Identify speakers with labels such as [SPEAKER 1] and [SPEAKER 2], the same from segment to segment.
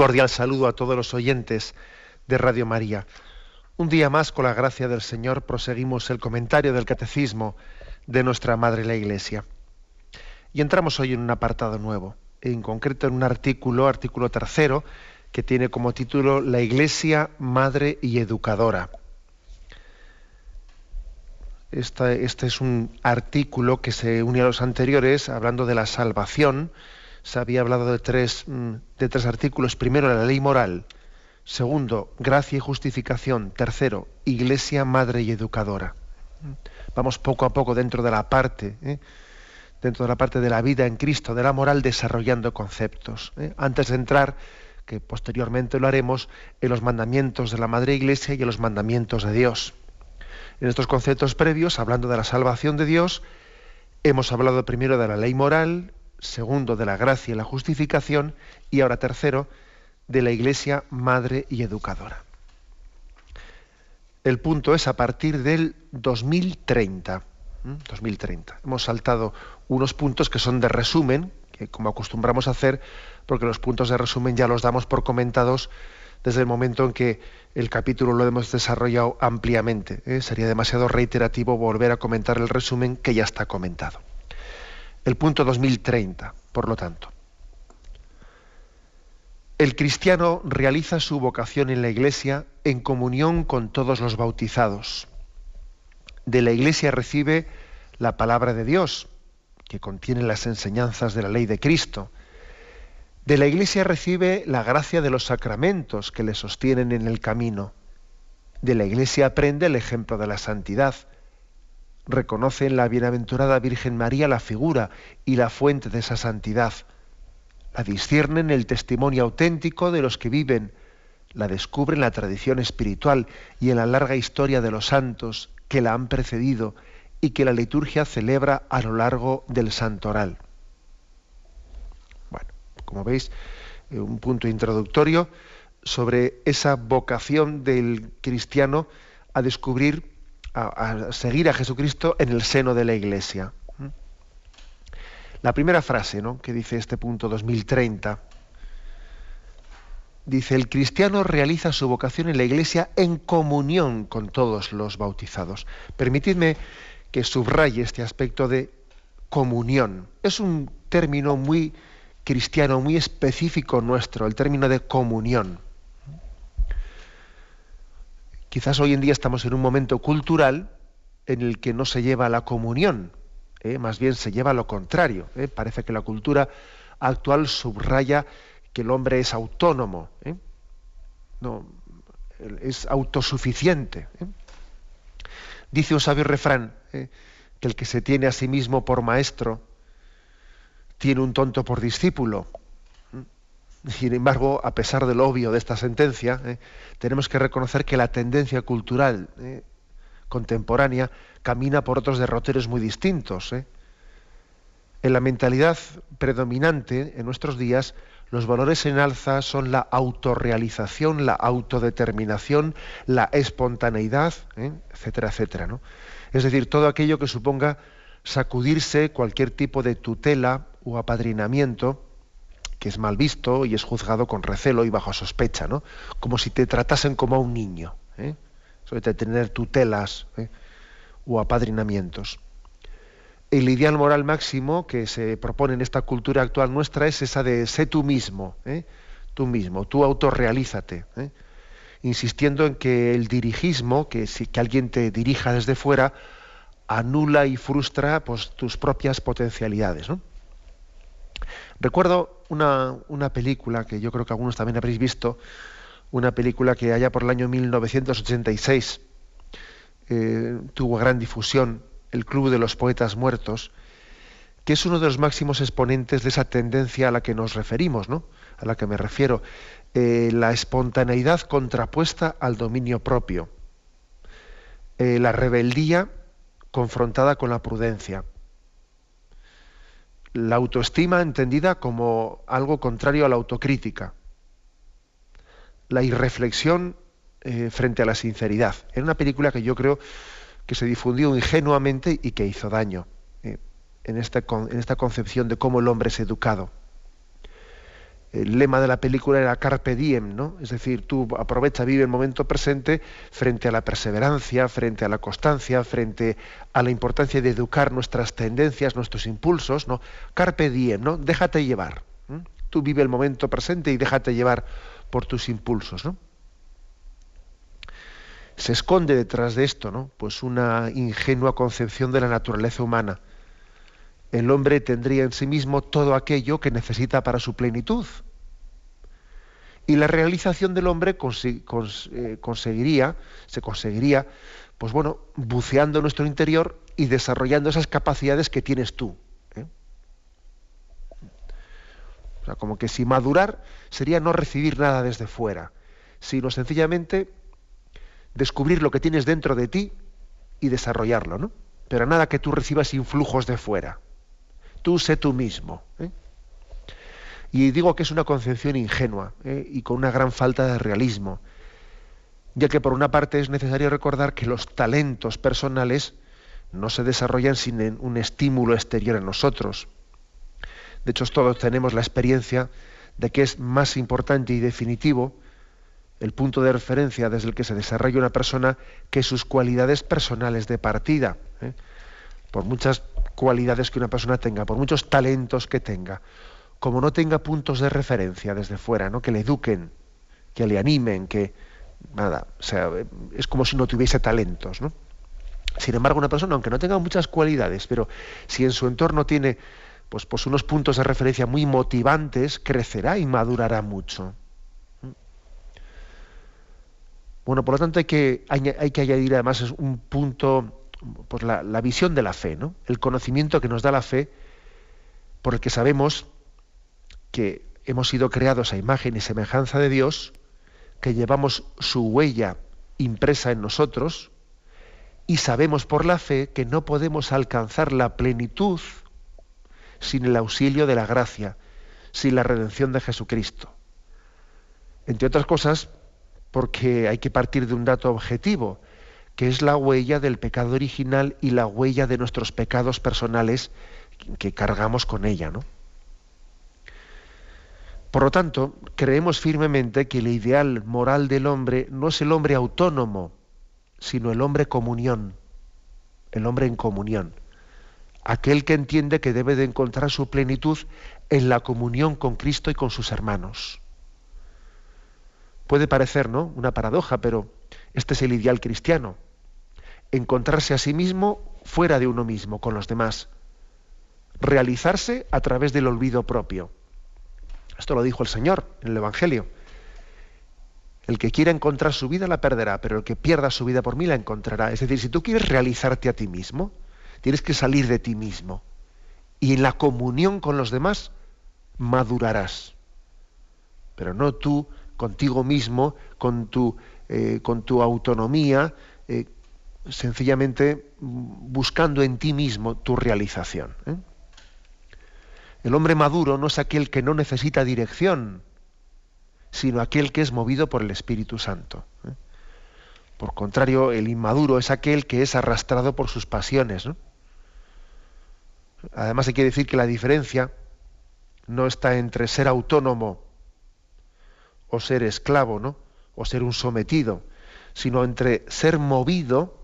[SPEAKER 1] Cordial saludo a todos los oyentes de Radio María. Un día más, con la gracia del Señor, proseguimos el comentario del Catecismo de nuestra Madre la Iglesia. Y entramos hoy en un apartado nuevo, en concreto en un artículo, artículo tercero, que tiene como título La Iglesia, Madre y Educadora. Este, este es un artículo que se une a los anteriores, hablando de la salvación, se había hablado de tres, mm, de tres artículos. Primero, la ley moral. Segundo, gracia y justificación. Tercero, iglesia, madre y educadora. Vamos poco a poco dentro de la parte, ¿eh? dentro de la parte de la vida en Cristo, de la moral, desarrollando conceptos. ¿eh? Antes de entrar, que posteriormente lo haremos, en los mandamientos de la Madre Iglesia y en los mandamientos de Dios. En estos conceptos previos, hablando de la salvación de Dios, hemos hablado primero de la ley moral, segundo de la gracia y la justificación, y ahora tercero, de la Iglesia madre y educadora. El punto es a partir del 2030. 2030. Hemos saltado unos puntos que son de resumen, que como acostumbramos a hacer, porque los puntos de resumen ya los damos por comentados desde el momento en que el capítulo lo hemos desarrollado ampliamente. ¿eh? Sería demasiado reiterativo volver a comentar el resumen que ya está comentado el punto 2030, por lo tanto. El cristiano realiza su vocación en la Iglesia en comunión con todos los bautizados. De la Iglesia recibe la palabra de Dios, que contiene las enseñanzas de la ley de Cristo. De la Iglesia recibe la gracia de los sacramentos que le sostienen en el camino. De la Iglesia aprende el ejemplo de la santidad reconoce en la bienaventurada Virgen María la figura y la fuente de esa santidad. La disciernen el testimonio auténtico de los que viven, la descubren en la tradición espiritual y en la larga historia de los santos que la han precedido y que la liturgia celebra a lo largo del santoral. Bueno, como veis, eh, un punto introductorio sobre esa vocación del cristiano a descubrir a, seguir a Jesucristo en el seno de la Iglesia. La primera frase ¿no? que dice este punto 2030 dice, el cristiano realiza su vocación en la Iglesia en comunión con todos los bautizados. Permitidme que subraye este aspecto de comunión. Es un término muy cristiano, muy específico nuestro, el término de comunión. Quizás hoy en día estamos en un momento cultural en el que no se lleva la comunión, ¿eh? más bien se lleva lo contrario. ¿eh? Parece que la cultura actual subraya que el hombre es autónomo, ¿eh? no, es autosuficiente. Dice un sabio refrán que el que se tiene a sí mismo por maestro tiene un tonto por discípulo. Sin embargo, a pesar del obvio de esta sentencia, eh, tenemos que reconocer que la tendencia cultural eh, contemporánea camina por otros derroteros muy distintos. Eh. En la mentalidad predominante en nuestros días, los valores en alza son la autorrealización, la autodeterminación, la espontaneidad, etcétera, etcétera. ¿no? Es decir, todo aquello que suponga sacudirse cualquier tipo de tutela o apadrinamiento, que es mal visto y es juzgado con recelo y bajo sospecha, ¿no? Como si te tratasen como a un niño, ¿eh? sobre tener tutelas ¿eh? o apadrinamientos. El ideal moral máximo que se propone en esta cultura actual nuestra es esa de sé tú mismo, ¿eh? tú mismo, tú autorrealízate, ¿eh? insistiendo en que el dirigismo, que, si, que alguien te dirija desde fuera, anula y frustra pues, tus propias potencialidades. ¿no? Recuerdo una, película que yo creo que algunos también habréis visto, una película que allá por el año 1986 eh, tuvo gran difusión, El Club de los Poetas Muertos, que es uno de los máximos exponentes de esa tendencia a la que nos referimos, ¿no? a la que me refiero. Eh, la espontaneidad contrapuesta al dominio propio. Eh, la rebeldía confrontada con la prudencia. La autoestima entendida como algo contrario a la autocrítica. La irreflexión eh, frente a la sinceridad. En una película que yo creo que se difundió ingenuamente y que hizo daño en, esta, en esta concepción de cómo el hombre es educado el lema de la película era carpe diem, ¿no? Es decir, tú aprovecha, vive el momento presente frente a la perseverancia, frente a la constancia, frente a la importancia de educar nuestras tendencias, nuestros impulsos, ¿no? Carpe diem, ¿no? Déjate llevar. Tú vive el momento presente y déjate llevar por tus impulsos, ¿no? Se esconde detrás de esto, ¿no? Pues una ingenua concepción de la naturaleza humana el hombre tendría en sí mismo todo aquello que necesita para su plenitud. Y la realización del hombre eh, conseguiría, se conseguiría, pues bueno, buceando nuestro interior y desarrollando esas capacidades que tienes tú. ¿eh? O sea, como que si madurar sería no recibir nada desde fuera, sino sencillamente descubrir lo que tienes dentro de ti y desarrollarlo, ¿no? Pero nada que tú recibas influjos de fuera. Tú sé tú mismo. ¿eh? Y digo que es una concepción ingenua ¿eh? y con una gran falta de realismo, ya que por una parte es necesario recordar que los talentos personales no se desarrollan sin un estímulo exterior en nosotros. De hecho, todos tenemos la experiencia de que es más importante y definitivo el punto de referencia desde el que se desarrolla una persona que sus cualidades personales de partida. ¿eh? Por muchas cualidades que una persona tenga, por muchos talentos que tenga, como no tenga puntos de referencia desde fuera, ¿no? que le eduquen, que le animen, que nada, o sea, es como si no tuviese talentos, ¿no? Sin embargo, una persona, aunque no tenga muchas cualidades, pero si en su entorno tiene pues, pues unos puntos de referencia muy motivantes, crecerá y madurará mucho. Bueno, por lo tanto hay que, hay que añadir además un punto pues la, visión de la fe, ¿no? el conocimiento que nos da la fe, por el que sabemos que hemos sido creados a imagen y semejanza de Dios, que llevamos su huella impresa en nosotros, y sabemos por la fe que no podemos alcanzar la plenitud sin el auxilio de la gracia, sin la redención de Jesucristo. Entre otras cosas, porque hay que partir de un dato objetivo, que es la huella del pecado original y la huella de nuestros pecados personales que cargamos con ella. ¿no? Por lo tanto, creemos firmemente que el ideal moral del hombre no es el hombre autónomo, sino el hombre comunión, el hombre en comunión, aquel que entiende que debe de encontrar su plenitud en la comunión con Cristo y con sus hermanos. Puede parecer, ¿no? Una paradoja, pero este es el ideal cristiano encontrarse a sí mismo fuera de uno mismo, con los demás. Realizarse a través del olvido propio. Esto lo dijo el Señor en el Evangelio. El que quiera encontrar su vida la perderá, pero el que pierda su vida por mí la encontrará. Es decir, si tú quieres realizarte a ti mismo, tienes que salir de ti mismo. Y en la comunión con los demás madurarás. Pero no tú contigo mismo, con tu, eh, con tu autonomía, eh, sencillamente buscando en ti mismo tu realización. ¿eh? El hombre maduro no es aquel que no necesita dirección, sino aquel que es movido por el Espíritu Santo. ¿eh? Por contrario, el inmaduro es aquel que es arrastrado por sus pasiones. Además, hay que decir que la diferencia no está entre ser autónomo o ser esclavo, ¿no? o ser un sometido, sino entre ser movido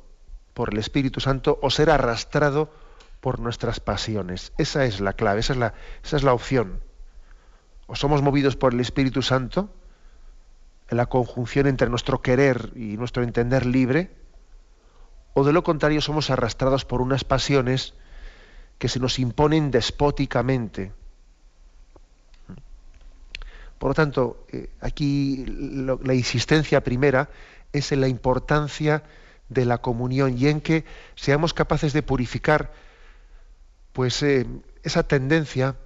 [SPEAKER 1] por el Espíritu Santo o ser arrastrado por nuestras pasiones. Esa es la clave, esa es la, esa es la opción. O somos movidos por el Espíritu Santo, en la conjunción entre nuestro querer y nuestro entender libre, o de lo contrario somos arrastrados por unas pasiones que se nos imponen despóticamente. Por lo tanto, eh, aquí la insistencia primera es en la importancia de la comunión y en que seamos capaces de purificar pues eh, esa tendencia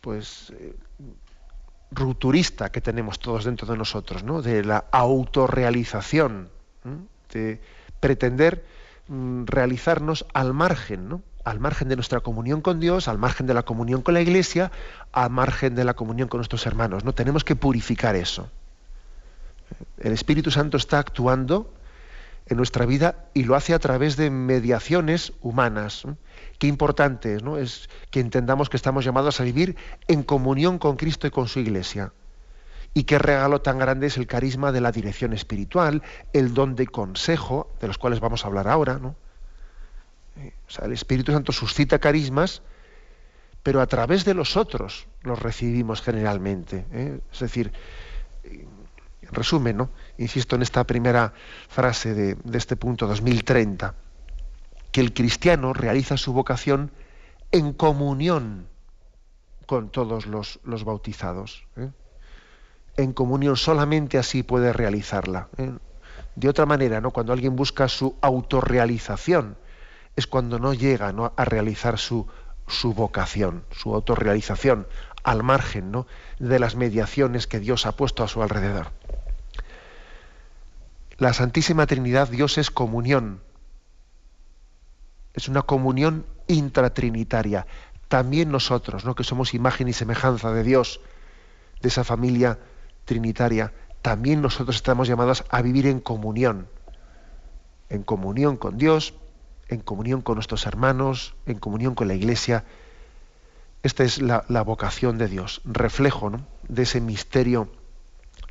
[SPEAKER 1] pues eh, que tenemos todos dentro de nosotros, ¿no? de la autorrealización, de pretender mm, realizarnos al margen, ¿no? al margen de nuestra comunión con Dios, al margen de la comunión con la Iglesia, al margen de la comunión con nuestros hermanos. No tenemos que purificar eso. El Espíritu Santo está actuando en nuestra vida y lo hace a través de mediaciones humanas. Qué importante ¿no? es que entendamos que estamos llamados a vivir en comunión con Cristo y con su Iglesia. Y qué regalo tan grande es el carisma de la dirección espiritual, el don de consejo, de los cuales vamos a hablar ahora. ¿no? Eh, el Espíritu Santo suscita carismas, pero a través de los otros los recibimos generalmente. ¿eh? Es decir, en resumen, ¿no? insisto en esta primera frase de, este punto 2030, que el cristiano realiza su vocación en comunión con todos los, bautizados. ¿eh? En comunión solamente así puede realizarla. De otra manera, ¿no? cuando alguien busca su autorrealización, es cuando no llega a realizar su, su vocación, su autorrealización, al margen ¿no? de las mediaciones que Dios ha puesto a su alrededor. La Santísima Trinidad, Dios es comunión. Es una comunión intratrinitaria. También nosotros, ¿no? que somos imagen y semejanza de Dios, de esa familia trinitaria, también nosotros estamos llamados a vivir en comunión. En comunión con Dios, en comunión con nuestros hermanos, en comunión con la Iglesia. Esta es la, vocación de Dios, reflejo de ese misterio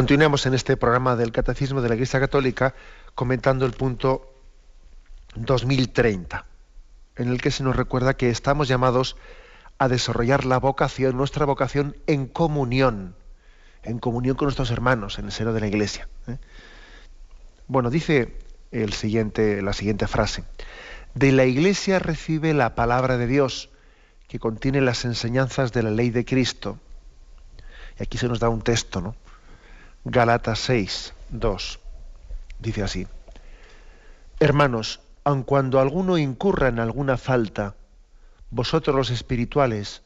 [SPEAKER 1] Continuemos en este programa del Catecismo de la Iglesia Católica comentando el punto 2030, en el que se nos recuerda que estamos llamados a desarrollar la vocación, nuestra vocación en comunión, en comunión con nuestros hermanos en el seno de la Iglesia. ¿eh? Bueno, dice la siguiente frase. De la Iglesia recibe la palabra de Dios, que contiene las enseñanzas de la ley de Cristo. Y aquí se nos da un texto, ¿no? Galatas 6, 2. Dice así. Hermanos, aun cuando alguno incurra en alguna falta, vosotros los espirituales,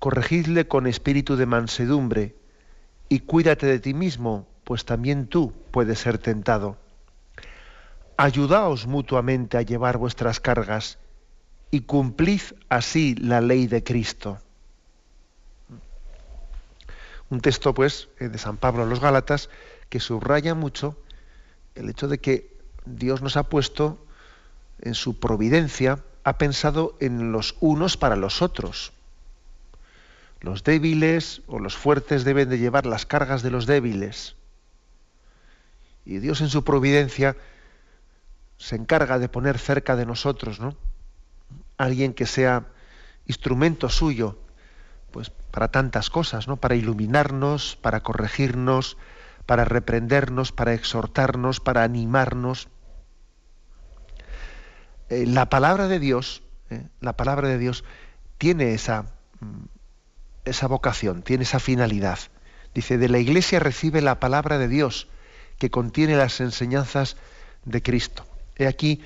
[SPEAKER 1] corregidle con espíritu de mansedumbre y cuídate de ti mismo, pues también tú puedes ser tentado. Ayudaos mutuamente a llevar vuestras cargas y cumplid así la ley de Cristo. Un texto, pues, eh, de San Pablo a los Gálatas, que subraya mucho el hecho de que Dios nos ha puesto en su providencia, ha pensado en los unos para los otros. Los débiles o los fuertes deben de llevar las cargas de los débiles. Y Dios en su providencia se encarga de poner cerca de nosotros, ¿no? Alguien que sea instrumento suyo, pues para tantas cosas, ¿no? Para iluminarnos, para corregirnos, para reprendernos, para exhortarnos, para animarnos. Eh, la palabra de Dios, eh, la palabra de Dios tiene esa, mm, esa vocación, tiene esa finalidad. Dice, de la iglesia recibe la palabra de Dios, que contiene las enseñanzas de Cristo. He aquí,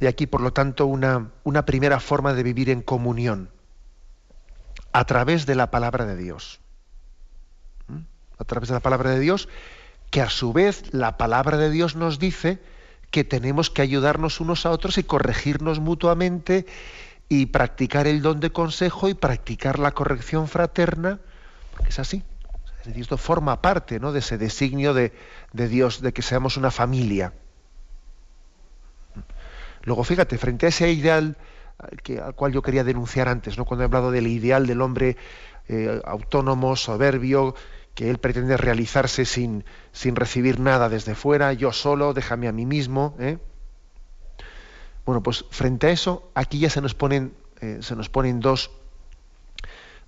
[SPEAKER 1] he aquí por lo tanto, una, una primera forma de vivir en comunión, a través de la palabra de Dios. ¿Mm? A través de la palabra de Dios, que a su vez la palabra de Dios nos dice que tenemos que ayudarnos unos a otros y corregirnos mutuamente y practicar el don de consejo y practicar la corrección fraterna, porque es así. esto forma parte ¿no? de ese designio de, Dios, de que seamos una familia. Luego, fíjate, frente a ese ideal al, cual yo quería denunciar antes, ¿no? cuando he hablado del ideal del hombre eh, autónomo, soberbio, que él pretende realizarse sin, sin recibir nada desde fuera, yo solo, déjame a mí mismo. ¿eh? Bueno, pues frente a eso, aquí ya se nos ponen, eh, se nos ponen dos,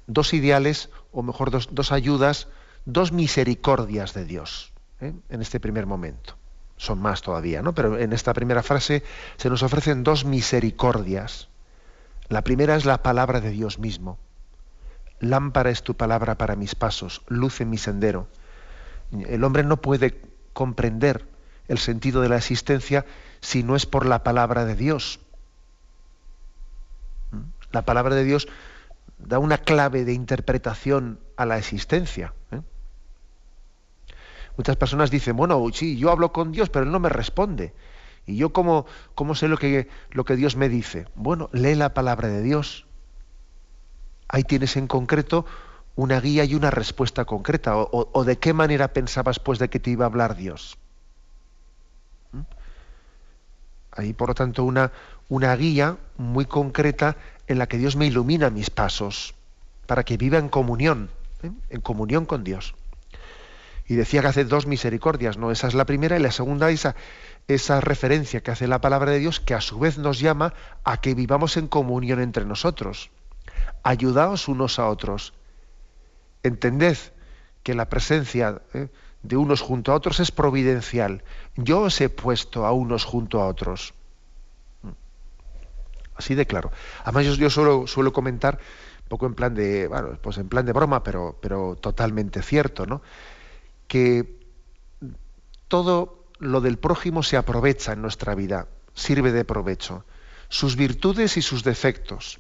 [SPEAKER 1] dos ideales, o mejor dos, dos ayudas, dos misericordias de Dios ¿eh? en este primer momento. Son más todavía, ¿no? Pero en esta primera frase se nos ofrecen dos misericordias. La primera es la palabra de Dios mismo. Lámpara es tu palabra para mis pasos, luz en mi sendero. El hombre no puede comprender el sentido de la existencia si no es por la palabra de Dios. ¿Mm? La palabra de Dios da una clave de interpretación a la existencia. ¿eh? Muchas personas dicen, bueno, sí, yo hablo con Dios, pero Él no me responde. ¿Y yo cómo, cómo sé lo que, lo que Dios me dice? Bueno, lee la palabra de Dios. Ahí tienes en concreto una guía y una respuesta concreta. O, de qué manera pensabas pues de que te iba a hablar Dios. Hay, por lo tanto, una, una guía muy concreta en la que Dios me ilumina mis pasos para que viva en comunión, ¿eh? en comunión con Dios. Y decía que hace dos misericordias, ¿no? Esa es la primera y la segunda esa, esa referencia que hace la palabra de Dios que a su vez nos llama a que vivamos en comunión entre nosotros. Ayudaos unos a otros. Entended que la presencia ¿eh? de unos junto a otros es providencial. Yo os he puesto a unos junto a otros. Así de claro. Además yo, suelo, suelo, comentar, poco en plan de, bueno, pues en plan de broma, pero totalmente cierto, ¿no? Que todo lo del prójimo se aprovecha en nuestra vida, sirve de provecho. Sus virtudes y sus defectos.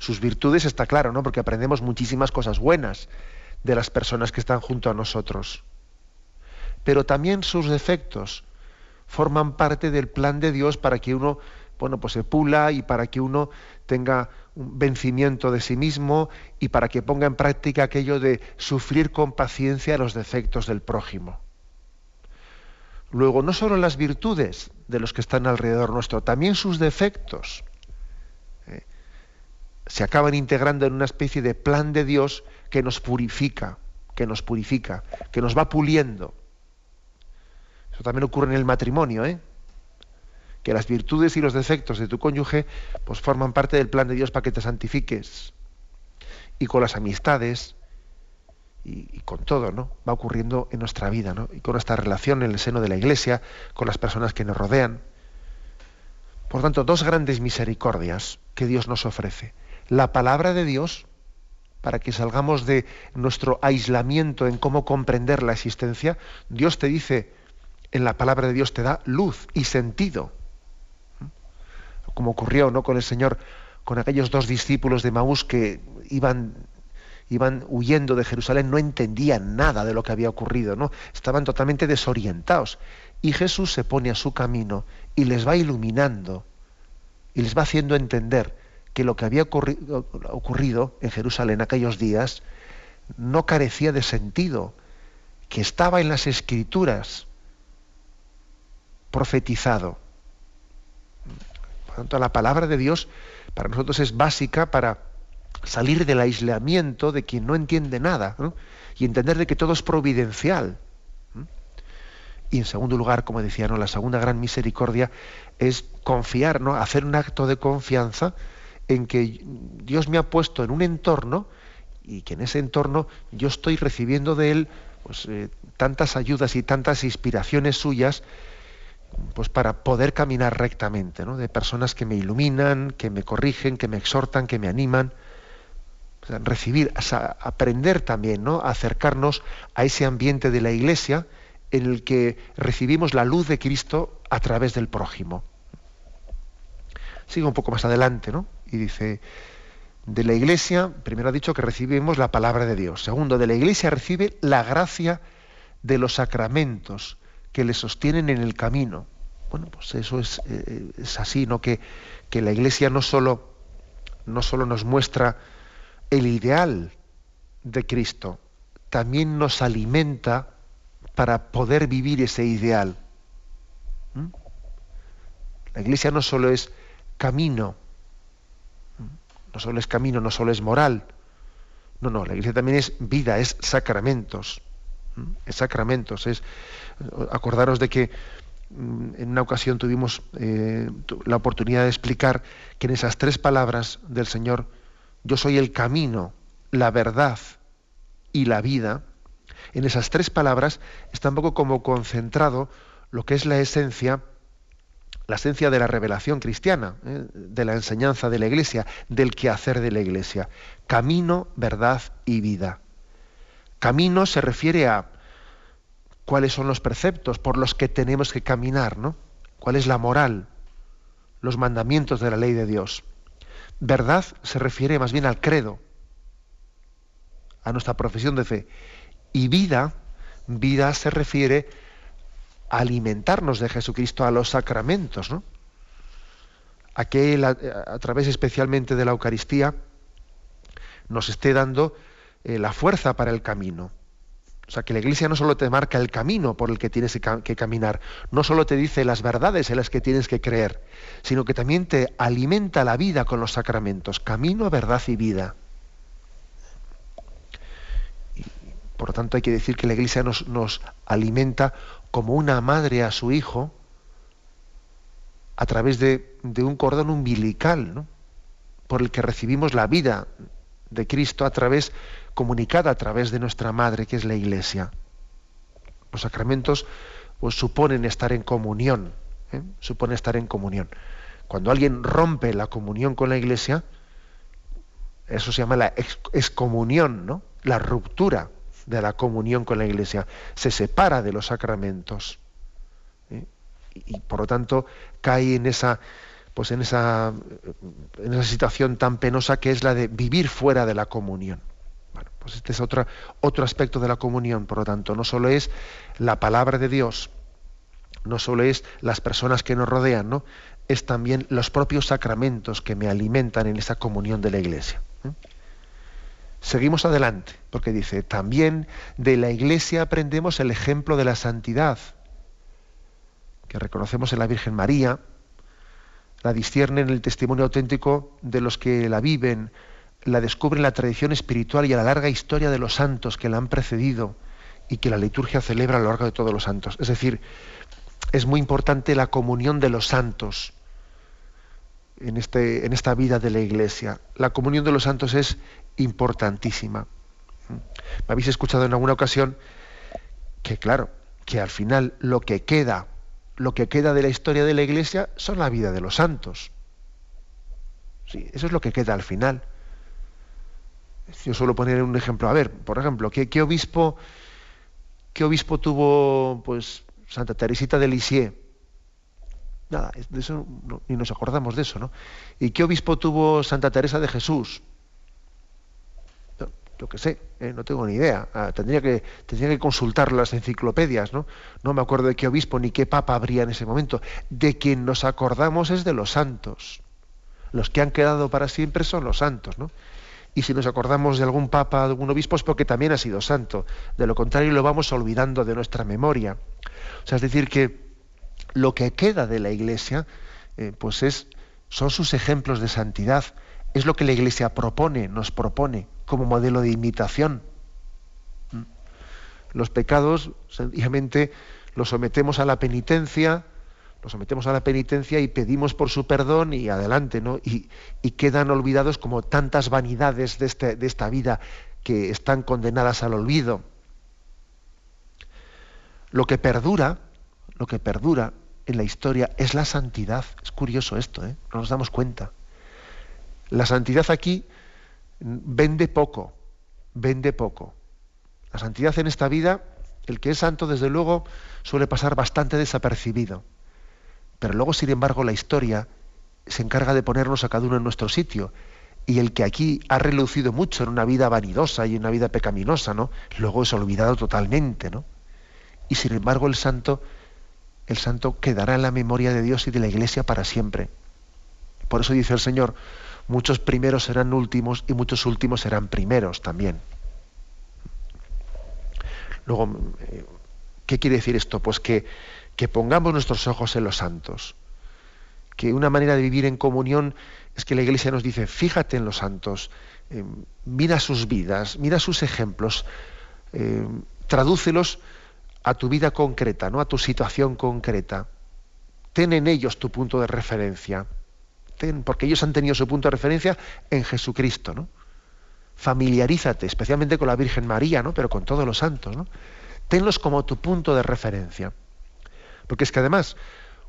[SPEAKER 1] Sus virtudes está claro, ¿no? Porque aprendemos muchísimas cosas buenas de las personas que están junto a nosotros. Pero también sus defectos forman parte del plan de Dios para que uno, bueno, pues se pula y para que uno tenga un vencimiento de sí mismo y para que ponga en práctica aquello de sufrir con paciencia los defectos del prójimo. Luego, no solo las virtudes de los que están alrededor nuestro, también sus defectos ¿eh? se acaban integrando en una especie de plan de Dios que nos purifica, que nos purifica, que nos va puliendo. Eso también ocurre en el matrimonio, ¿eh? Que las virtudes y los defectos de tu cónyuge pues forman parte del plan de Dios para que te santifiques. Y con las amistades y, con todo, ¿no? Va ocurriendo en nuestra vida, ¿no? Y con nuestra relación en el seno de la iglesia, con las personas que nos rodean. Por tanto, dos grandes misericordias que Dios nos ofrece. La palabra de Dios para que salgamos de nuestro aislamiento en cómo comprender la existencia, Dios te dice, en la palabra de Dios te da luz y sentido. Como ocurrió ¿no? con el Señor, con aquellos dos discípulos de Maús que iban, iban huyendo de Jerusalén, no entendían nada de lo que había ocurrido, ¿no? estaban totalmente desorientados. Y Jesús se pone a su camino y les va iluminando y les va haciendo entender que lo que había ocurrido en Jerusalén aquellos días no carecía de sentido, que estaba en las escrituras profetizado. Tanto, la palabra de Dios para nosotros es básica para salir del aislamiento de quien no entiende nada y entender de que todo es providencial. Y en segundo lugar, como decía, ¿no? la segunda gran misericordia es confiar, ¿no? hacer un acto de confianza en que Dios me ha puesto en un entorno y que en ese entorno yo estoy recibiendo de Él pues, eh, tantas ayudas y tantas inspiraciones suyas pues para poder caminar rectamente, ¿no? de personas que me iluminan, que me corrigen, que me exhortan, que me animan. recibir, aprender también, ¿no? A acercarnos a ese ambiente de la iglesia en el que recibimos la luz de Cristo a través del prójimo. Sigue un poco más adelante, ¿no? Y dice, de la iglesia, primero ha dicho que recibimos la palabra de Dios. Segundo, de la iglesia recibe la gracia de los sacramentos que le sostienen en el camino. Bueno, pues eso es, eh, es así, ¿no? Que, que, la iglesia no solo, no solo nos muestra el ideal de Cristo, también nos alimenta para poder vivir ese ideal. ¿Mm? La iglesia no solo es camino, no solo es camino, no solo es moral. No, no, la iglesia también es vida, es sacramentos. Es sacramentos. Es, acordaros de que mm, en una ocasión tuvimos eh, la oportunidad de explicar que en esas tres palabras del Señor, yo soy el camino, la verdad y la vida, en esas tres palabras está un poco como concentrado lo que es la esencia la esencia de la revelación cristiana, ¿eh? de la enseñanza de la Iglesia, del quehacer de la Iglesia. Camino, verdad y vida. Camino se refiere a cuáles son los preceptos por los que tenemos que caminar, ¿no? ¿Cuál es la moral? Los mandamientos de la ley de Dios. Verdad se refiere más bien al credo, a nuestra profesión de fe. Y vida, vida se refiere alimentarnos de Jesucristo a los sacramentos, ¿no? A que Él, a, través especialmente de la Eucaristía, nos esté dando eh, la fuerza para el camino. O sea, que la Iglesia no solo te marca el camino por el que tienes que caminar, no solo te dice las verdades en las que tienes que creer, sino que también te alimenta la vida con los sacramentos, camino, verdad y vida. por lo tanto, hay que decir que la Iglesia nos, nos alimenta como una madre a su hijo a través de, un cordón umbilical, por el que recibimos la vida de Cristo a través, comunicada a través de nuestra madre, que es la Iglesia. Los sacramentos pues, suponen estar en comunión, ¿eh? supone estar en comunión. Cuando alguien rompe la comunión con la Iglesia, eso se llama la excomunión, ¿no? la ruptura de la comunión con la Iglesia, se separa de los sacramentos. ¿eh? Y, por lo tanto cae en esa, pues en esa, en esa situación tan penosa que es la de vivir fuera de la comunión. Pues este es otro, otro aspecto de la comunión, por lo tanto, no solo es la palabra de Dios, no solo es las personas que nos rodean, ¿no? es también los propios sacramentos que me alimentan en esa comunión de la Iglesia. ¿eh? Seguimos adelante, porque dice, también de la Iglesia aprendemos el ejemplo de la santidad, que reconocemos en la Virgen María, la discierne en el testimonio auténtico de los que la viven, la descubren en la tradición espiritual y a la larga historia de los santos que la han precedido y que la liturgia celebra a lo largo de todos los santos. Es decir, es muy importante la comunión de los santos en, este, en esta vida de la Iglesia. La comunión de los santos es importantísima. Me habéis escuchado en alguna ocasión que, claro, que al final lo que queda, lo que queda de la historia de la Iglesia son la vida de los santos. Sí, eso es lo que queda al final. Yo suelo poner un ejemplo. A ver, por ejemplo, ¿qué, obispo, qué obispo tuvo pues Santa Teresita de Lisieux? Nada, eso ni nos acordamos de eso, ¿no? ¿Y qué obispo tuvo Santa Teresa de Jesús? yo qué sé, eh, no tengo ni idea. Ah, tendría, que, tendría que consultar las enciclopedias, ¿no? No me acuerdo de qué obispo ni qué papa habría en ese momento. De quien nos acordamos es de los santos. Los que han quedado para siempre son los santos, ¿no? Y si nos acordamos de algún papa, de algún obispo, es porque también ha sido santo. De lo contrario, lo vamos olvidando de nuestra memoria. O sea, es decir, que lo que queda de la Iglesia, eh, pues es, son sus ejemplos de santidad. Es lo que la Iglesia propone, nos propone como modelo de imitación. ¿Mm? Los pecados, sencillamente, los sometemos a la penitencia, nos sometemos a la penitencia y pedimos por su perdón y adelante, ¿no? Y, quedan olvidados como tantas vanidades de, este, de esta vida que están condenadas al olvido. Lo que perdura, lo que perdura en la historia es la santidad. Es curioso esto, ¿eh? no nos damos cuenta. La santidad aquí vende poco, vende poco. La santidad en esta vida, el que es santo, desde luego, suele pasar bastante desapercibido. Pero luego, sin embargo, la historia se encarga de ponernos a cada uno en nuestro sitio. Y el que aquí ha relucido mucho en una vida vanidosa y en una vida pecaminosa, ¿no? Luego es olvidado totalmente, ¿no? Y sin embargo, el santo, el santo quedará en la memoria de Dios y de la Iglesia para siempre. Por eso dice el Señor, muchos primeros serán últimos y muchos últimos serán primeros también. Luego, eh, ¿qué quiere decir esto? Pues que que pongamos nuestros ojos en los santos. Que una manera de vivir en comunión es que la Iglesia nos dice, fíjate en los santos, eh, mira sus vidas, mira sus ejemplos, eh, tradúcelos a tu vida concreta, ¿no? a tu situación concreta. Ten en ellos tu punto de referencia. Ten, porque ellos han tenido su punto de referencia en Jesucristo. ¿no? Familiarízate, especialmente con la Virgen María, ¿no? pero con todos los santos. ¿no? Tenlos como tu punto de referencia. Porque es que además,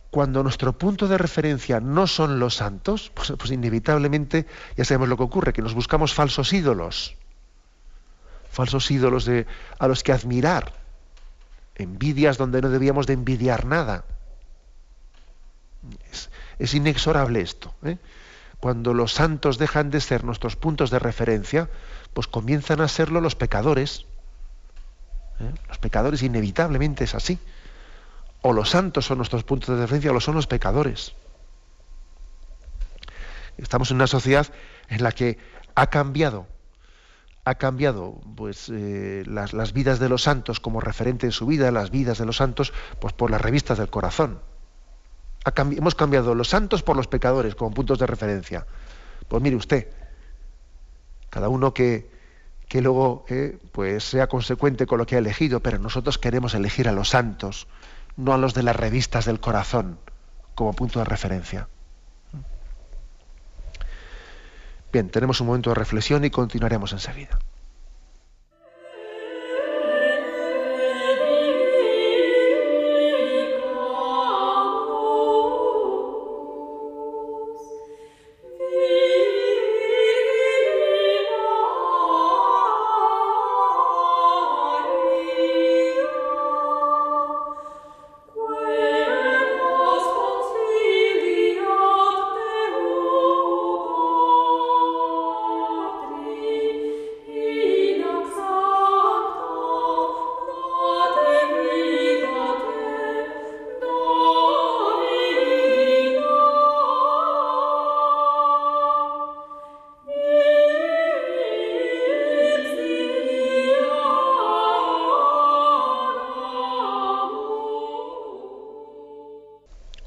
[SPEAKER 1] cuando nuestro punto de referencia no son los santos, pues, pues, inevitablemente ya sabemos lo que ocurre, que nos buscamos falsos ídolos, falsos ídolos de, a los que admirar, envidias donde no debíamos de envidiar nada. Es, inexorable esto. ¿eh? Cuando los santos dejan de ser nuestros puntos de referencia, pues comienzan a serlo los pecadores. ¿eh? Los pecadores inevitablemente es así o los santos son nuestros puntos de referencia o lo son los pecadores. Estamos en una sociedad en la que ha cambiado, ha cambiado pues, eh, las, vidas de los santos como referente en su vida, las vidas de los santos, pues por las revistas del corazón. hemos cambiado los santos por los pecadores como puntos de referencia. Pues mire usted, cada uno que, que luego eh, pues sea consecuente con lo que ha elegido, pero nosotros queremos elegir a los santos no a los de las revistas del corazón como punto de referencia. Bien, tenemos un momento de reflexión y continuaremos enseguida.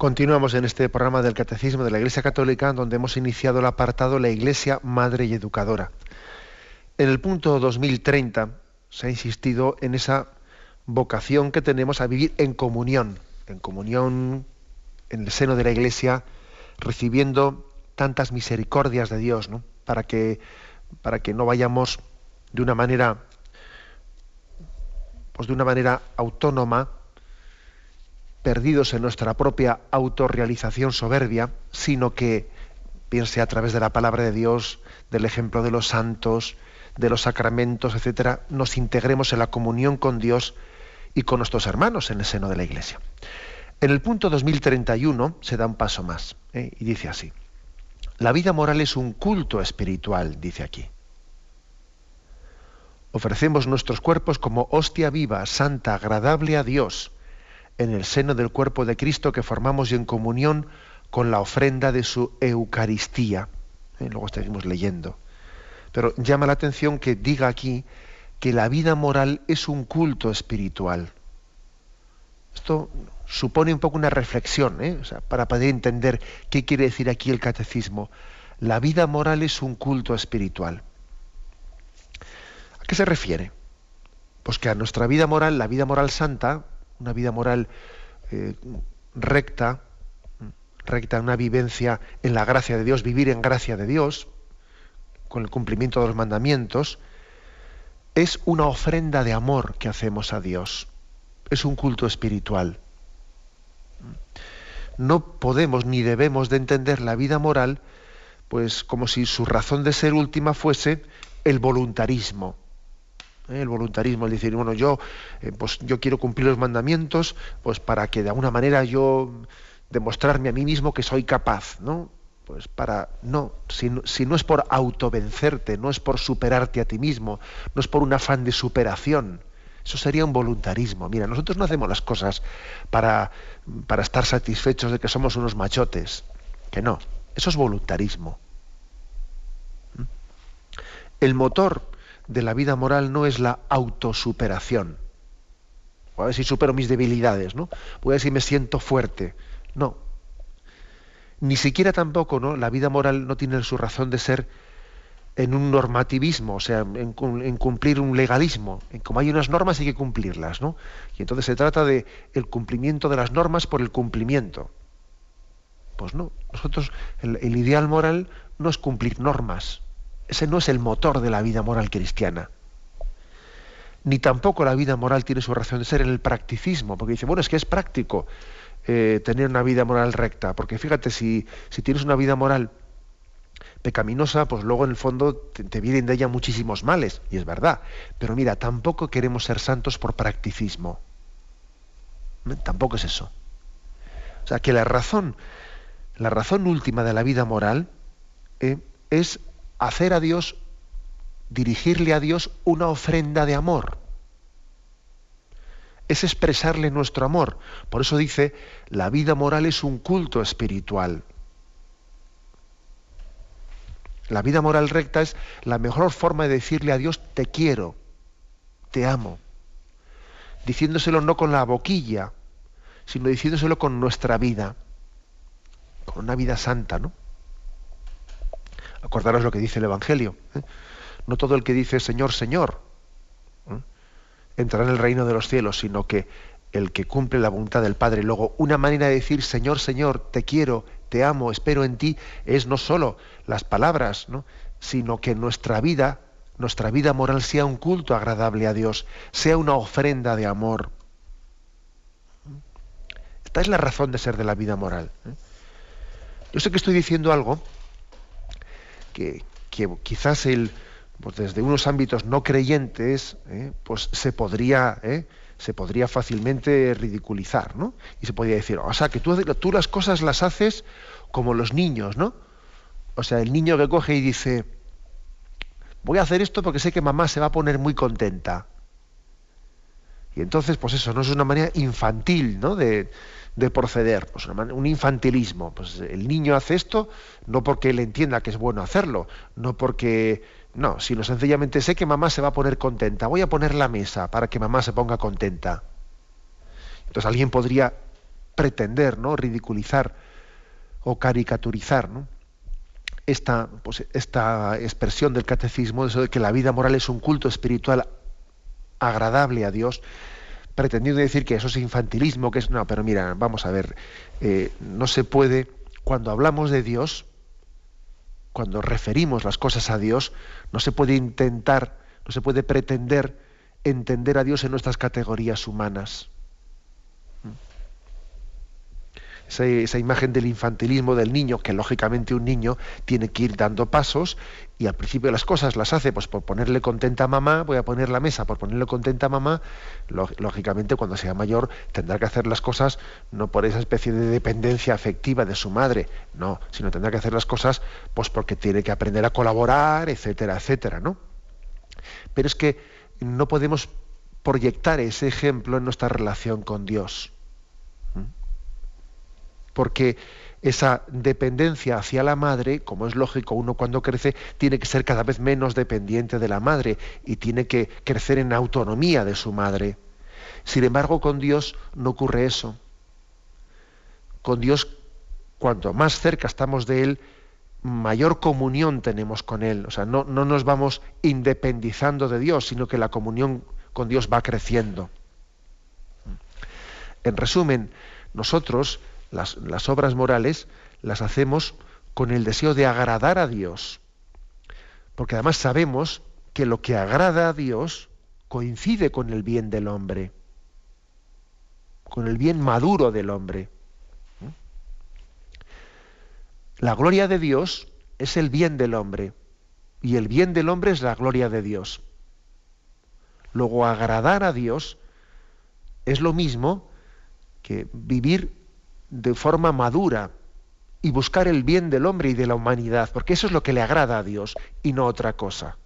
[SPEAKER 1] Continuamos en este programa del Catecismo de la Iglesia Católica, donde hemos iniciado el apartado La Iglesia Madre y Educadora. En el punto 2030 se ha insistido en esa vocación que tenemos a vivir en comunión, en comunión en el seno de la Iglesia, recibiendo tantas misericordias de Dios. Para que, para que no vayamos de una manera, pues de una manera autónoma, perdidos en nuestra propia autorrealización soberbia, sino que, piense a través de la palabra de Dios, del ejemplo de los santos, de los sacramentos, etcétera, nos integremos en la comunión con Dios y con nuestros hermanos en el seno de la Iglesia. En el punto 2031 se da un paso más ¿eh? y dice así: La vida moral es un culto espiritual, dice aquí. Ofrecemos nuestros cuerpos como hostia viva, santa, agradable a Dios en el seno del cuerpo de Cristo que formamos y en comunión con la ofrenda de su Eucaristía. Eh, luego seguimos leyendo. Pero llama la atención que diga aquí que la vida moral es un culto espiritual. Esto supone un poco una reflexión, ¿eh? para poder entender qué quiere decir aquí el catecismo. La vida moral es un culto espiritual. ¿A qué se refiere? Pues que a nuestra vida moral, la vida moral santa, una vida moral eh, recta, recta, una vivencia en la gracia de Dios, vivir en gracia de Dios, con el cumplimiento de los mandamientos, es una ofrenda de amor que hacemos a Dios. Es un culto espiritual. No podemos ni debemos de entender la vida moral pues como si su razón de ser última fuese el voluntarismo. ¿Eh? El voluntarismo, es decir, bueno, yo, eh, pues yo quiero cumplir los mandamientos, pues para que de alguna manera yo demostrarme a mí mismo que soy capaz, ¿no? Pues para, no, si, si no es por autovencerte, no es por superarte a ti mismo, no es por un afán de superación, eso sería un voluntarismo. Mira, nosotros no hacemos las cosas para, para estar satisfechos de que somos unos machotes, que no, eso es voluntarismo. ¿Mm? El motor de la vida moral no es la autosuperación. Voy a ver si supero mis debilidades, ¿no? Voy a ver si me siento fuerte. No. Ni siquiera tampoco, ¿no? La vida moral no tiene su razón de ser en un normativismo, o sea, en, cumplir un legalismo. Como hay unas normas hay que cumplirlas, ¿no? Y entonces se trata de el cumplimiento de las normas por el cumplimiento. Pues no, nosotros el ideal moral no es cumplir normas. Ese no es el motor de la vida moral cristiana. Ni tampoco la vida moral tiene su razón de ser en el practicismo, porque dice, bueno, es que es práctico eh, tener una vida moral recta, porque fíjate, si, tienes una vida moral pecaminosa, pues luego en el fondo te, vienen de ella muchísimos males, y es verdad. Pero mira, tampoco queremos ser santos por practicismo. Tampoco es eso. O sea, que la razón la razón última de la vida moral eh, es hacer a Dios, dirigirle a Dios una ofrenda de amor. Es expresarle nuestro amor. Por eso dice, la vida moral es un culto espiritual. La vida moral recta es la mejor forma de decirle a Dios, te quiero, te amo. Diciéndoselo no con la boquilla, sino diciéndoselo con nuestra vida con una vida santa, ¿no? Acordaros lo que dice el Evangelio. ¿eh? No todo el que dice Señor, Señor, ¿eh? entrará en el reino de los cielos, sino que el que cumple la voluntad del Padre. Luego, una manera de decir Señor, Señor, te quiero, te amo, espero en ti, es no solo las palabras, ¿no? sino que nuestra vida, nuestra vida moral sea un culto agradable a Dios, sea una ofrenda de amor. Esta es la razón de ser de la vida moral. ¿eh? Yo sé que estoy diciendo algo que, quizás el, pues desde unos ámbitos no creyentes ¿eh? pues se podría, ¿eh? se podría fácilmente ridiculizar, ¿no? Y se podría decir, o sea, que tú, tú las cosas las haces como los niños, ¿no? O sea, el niño que coge y dice, voy a hacer esto porque sé que mamá se va a poner muy contenta. Y entonces, pues eso, no es una manera infantil, ¿no? De, de proceder, pues un infantilismo. Pues el niño hace esto no porque él entienda que es bueno hacerlo, no porque no, sino sencillamente sé que mamá se va a poner contenta, voy a poner la mesa para que mamá se ponga contenta. Entonces alguien podría pretender, ¿no? ridiculizar o caricaturizar, ¿no? esta, pues, esta expresión del catecismo, eso de que la vida moral es un culto espiritual agradable a Dios, pretendiendo decir que eso es infantilismo, que es no, pero mira, vamos a ver, eh, no se puede, cuando hablamos de Dios, cuando referimos las cosas a Dios, no se puede intentar, no se puede pretender entender a Dios en nuestras categorías humanas esa, imagen del infantilismo del niño, que lógicamente un niño tiene que ir dando pasos y al principio las cosas las hace pues por ponerle contenta a mamá, voy a poner la mesa por ponerle contenta a mamá, lógicamente cuando sea mayor tendrá que hacer las cosas no por esa especie de dependencia afectiva de su madre, no, sino tendrá que hacer las cosas pues porque tiene que aprender a colaborar, etcétera, etcétera, ¿no? Pero es que no podemos proyectar ese ejemplo en nuestra relación con Dios porque esa dependencia hacia la madre, como es lógico, uno cuando crece tiene que ser cada vez menos dependiente de la madre y tiene que crecer en autonomía de su madre. Sin embargo, con Dios no ocurre eso. Con Dios, cuanto más cerca estamos de Él, mayor comunión tenemos con Él. O sea, no, no nos vamos independizando de Dios, sino que la comunión con Dios va creciendo. En resumen, nosotros las, obras morales las hacemos con el deseo de agradar a Dios. Porque además sabemos que lo que agrada a Dios coincide con el bien del hombre, con el bien maduro del hombre. La gloria de Dios es el bien del hombre y el bien del hombre es la gloria de Dios. Luego agradar a Dios es lo mismo que vivir de forma madura y buscar el bien del hombre y de la humanidad, porque eso es lo que le agrada a Dios y no otra cosa.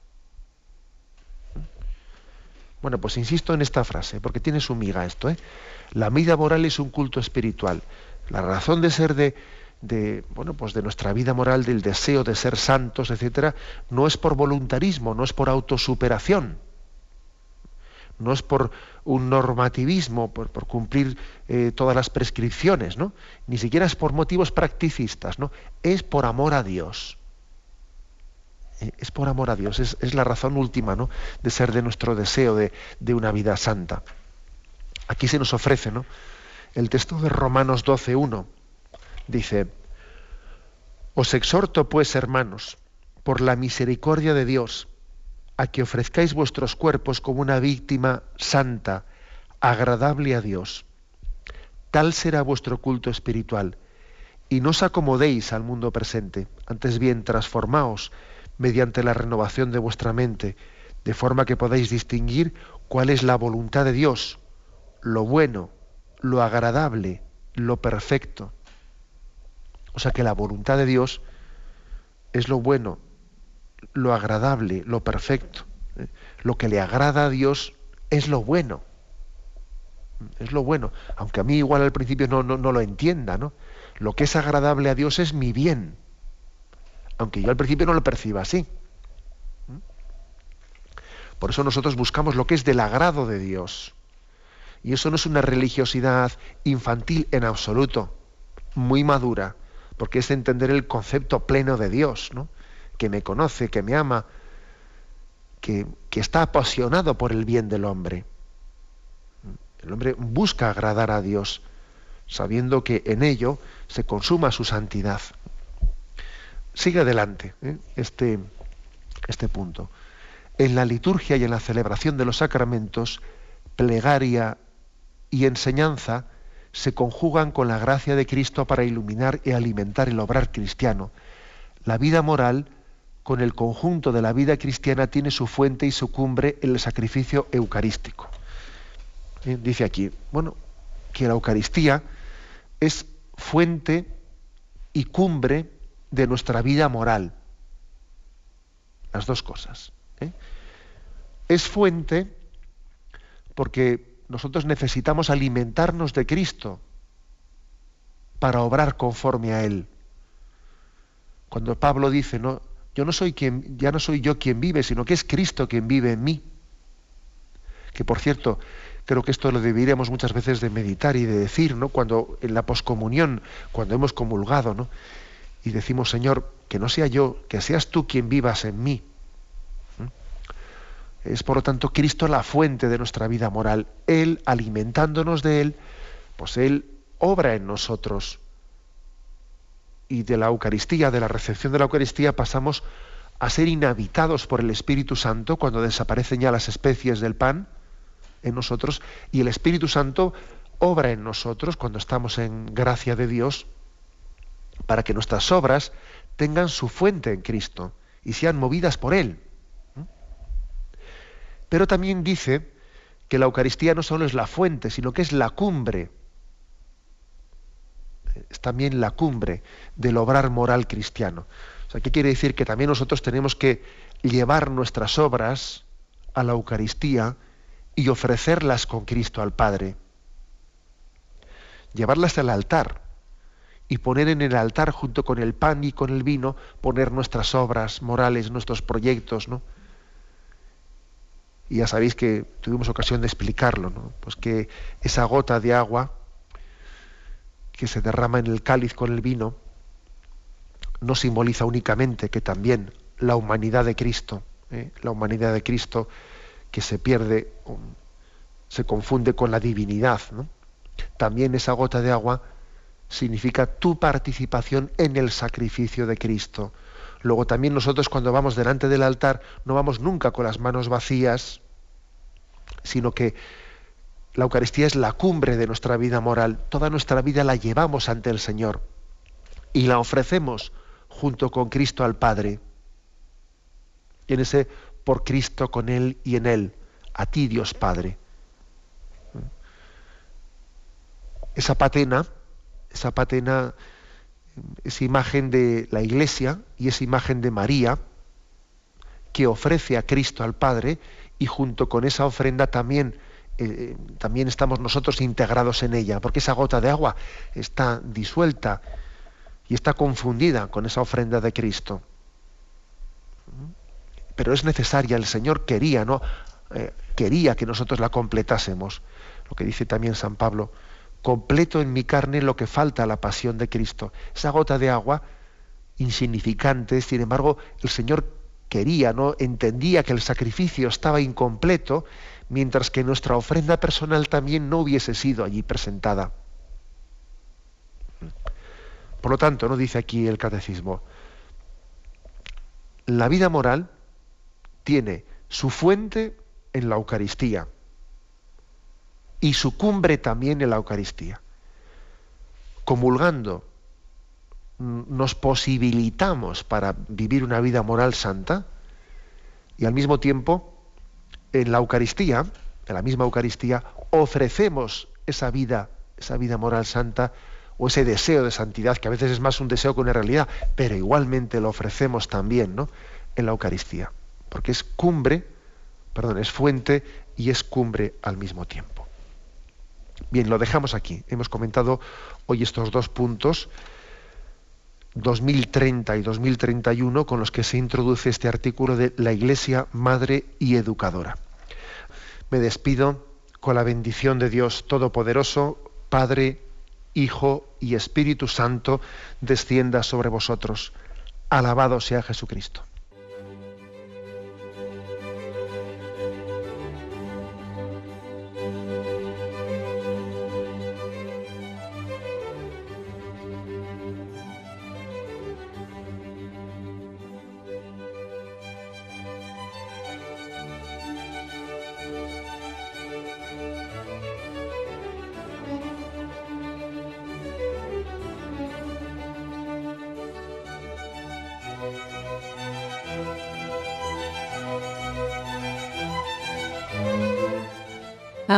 [SPEAKER 1] Bueno, pues insisto en esta frase, porque tiene su miga esto. ¿eh? La vida moral es un culto espiritual. La razón de ser de, de, bueno, pues de nuestra vida moral, del deseo de ser santos, etcétera, no es por voluntarismo, no es por autosuperación, no es por un normativismo, por, cumplir eh, todas las prescripciones, ¿no? Ni siquiera es por motivos practicistas, ¿no? Es por amor a Dios. Eh, es por amor a Dios, es, la razón última, ¿no? De ser de nuestro deseo de, de una vida santa. Aquí se nos ofrece, ¿no? El texto de Romanos 12.1 dice, Os exhorto pues, hermanos, por la misericordia de Dios, a que ofrezcáis vuestros cuerpos como una víctima santa, agradable a Dios. Tal será vuestro culto espiritual. Y no os acomodéis al mundo presente, antes bien transformaos mediante la renovación de vuestra mente, de forma que podáis distinguir cuál es la voluntad de Dios, lo bueno, lo agradable, lo perfecto. O sea que la voluntad de Dios es lo bueno, lo agradable, lo perfecto. ¿eh? Lo que le agrada a Dios es lo bueno. Es lo bueno. Aunque a mí igual al principio no, no, lo entienda, ¿no? Lo que es agradable a Dios es mi bien. Aunque yo al principio no lo perciba así. ¿Mm? Por eso nosotros buscamos lo que es del agrado de Dios. Y eso no es una religiosidad infantil en absoluto, muy madura, porque es entender el concepto pleno de Dios, ¿no? Que me conoce, que me ama, que, está apasionado por el bien del hombre. El hombre busca agradar a Dios, sabiendo que en ello se consuma su santidad. Sigue adelante ¿eh? este, este punto. En la liturgia y en la celebración de los sacramentos, plegaria y enseñanza se conjugan con la gracia de Cristo para iluminar y alimentar el obrar cristiano. La vida moral con el conjunto de la vida cristiana tiene su fuente y su cumbre en el sacrificio eucarístico. Eh, dice aquí, bueno, que la Eucaristía es fuente y cumbre de nuestra vida moral. Las dos cosas. ¿eh? Es fuente porque nosotros necesitamos alimentarnos de Cristo para obrar conforme a Él. Cuando Pablo dice, ¿no? Yo no soy quien, ya no soy yo quien vive, sino que es Cristo quien vive en mí. Que por cierto, creo que esto lo deberíamos muchas veces de meditar y de decir, ¿no? Cuando en la poscomunión, cuando hemos comulgado, ¿no? Y decimos, Señor, que no sea yo, que seas tú quien vivas en mí. ¿Mm? Es por lo tanto Cristo la fuente de nuestra vida moral. Él, alimentándonos de Él, pues Él obra en nosotros y de la Eucaristía, de la recepción de la Eucaristía, pasamos a ser inhabitados por el Espíritu Santo cuando desaparecen ya las especies del pan en nosotros y el Espíritu Santo obra en nosotros cuando estamos en gracia de Dios para que nuestras obras tengan su fuente en Cristo y sean movidas por Él. Pero también dice que la Eucaristía no solo es la fuente, sino que es la cumbre es también la cumbre del obrar moral cristiano. O sea, ¿qué quiere decir? Que también nosotros tenemos que llevar nuestras obras a la Eucaristía y ofrecerlas con Cristo al Padre. Llevarlas al altar y poner en el altar junto con el pan y con el vino, poner nuestras obras morales, nuestros proyectos, ¿no? Y ya sabéis que tuvimos ocasión de explicarlo, ¿no? Pues que esa gota de agua que se derrama en el cáliz con el vino no simboliza únicamente que también la humanidad de Cristo, ¿eh? la humanidad de Cristo que se pierde, se confunde con la divinidad. También esa gota de agua significa tu participación en el sacrificio de Cristo. Luego también nosotros cuando vamos delante del altar no vamos nunca con las manos vacías, sino que la Eucaristía es la cumbre de nuestra vida moral. Toda nuestra vida la llevamos ante el Señor y la ofrecemos junto con Cristo al Padre. Y en ese por Cristo, con Él y en Él, a ti Dios Padre. Esa patena, esa patena es imagen de la Iglesia y es imagen de María, que ofrece a Cristo al Padre y junto con esa ofrenda también, eh, también estamos nosotros integrados en ella, porque esa gota de agua está disuelta y está confundida con esa ofrenda de Cristo. Pero es necesaria, el Señor quería, ¿no? Eh, quería que nosotros la completásemos. Lo que dice también San Pablo, completo en mi carne lo que falta a la pasión de Cristo. Esa gota de agua, insignificante, sin embargo, el Señor quería, ¿no? entendía que el sacrificio estaba incompleto, mientras que nuestra ofrenda personal también no hubiese sido allí presentada. Por lo tanto, no dice aquí el catecismo, la vida moral tiene su fuente en la Eucaristía y su cumbre también en la Eucaristía. Comulgando nos posibilitamos para vivir una vida moral santa y al mismo tiempo en la Eucaristía, en la misma Eucaristía, ofrecemos esa vida, esa vida moral santa o ese deseo de santidad, que a veces es más un deseo que una realidad, pero igualmente lo ofrecemos también ¿no? en la Eucaristía, porque es cumbre, perdón, es fuente y es cumbre al mismo tiempo. Bien, lo dejamos aquí. Hemos comentado hoy estos dos puntos, 2030 y 2031, con los que se introduce este artículo de la Iglesia Madre y Educadora. Me despido con la bendición de Dios Todopoderoso, Padre, Hijo y Espíritu Santo, descienda sobre vosotros. Alabado sea Jesucristo.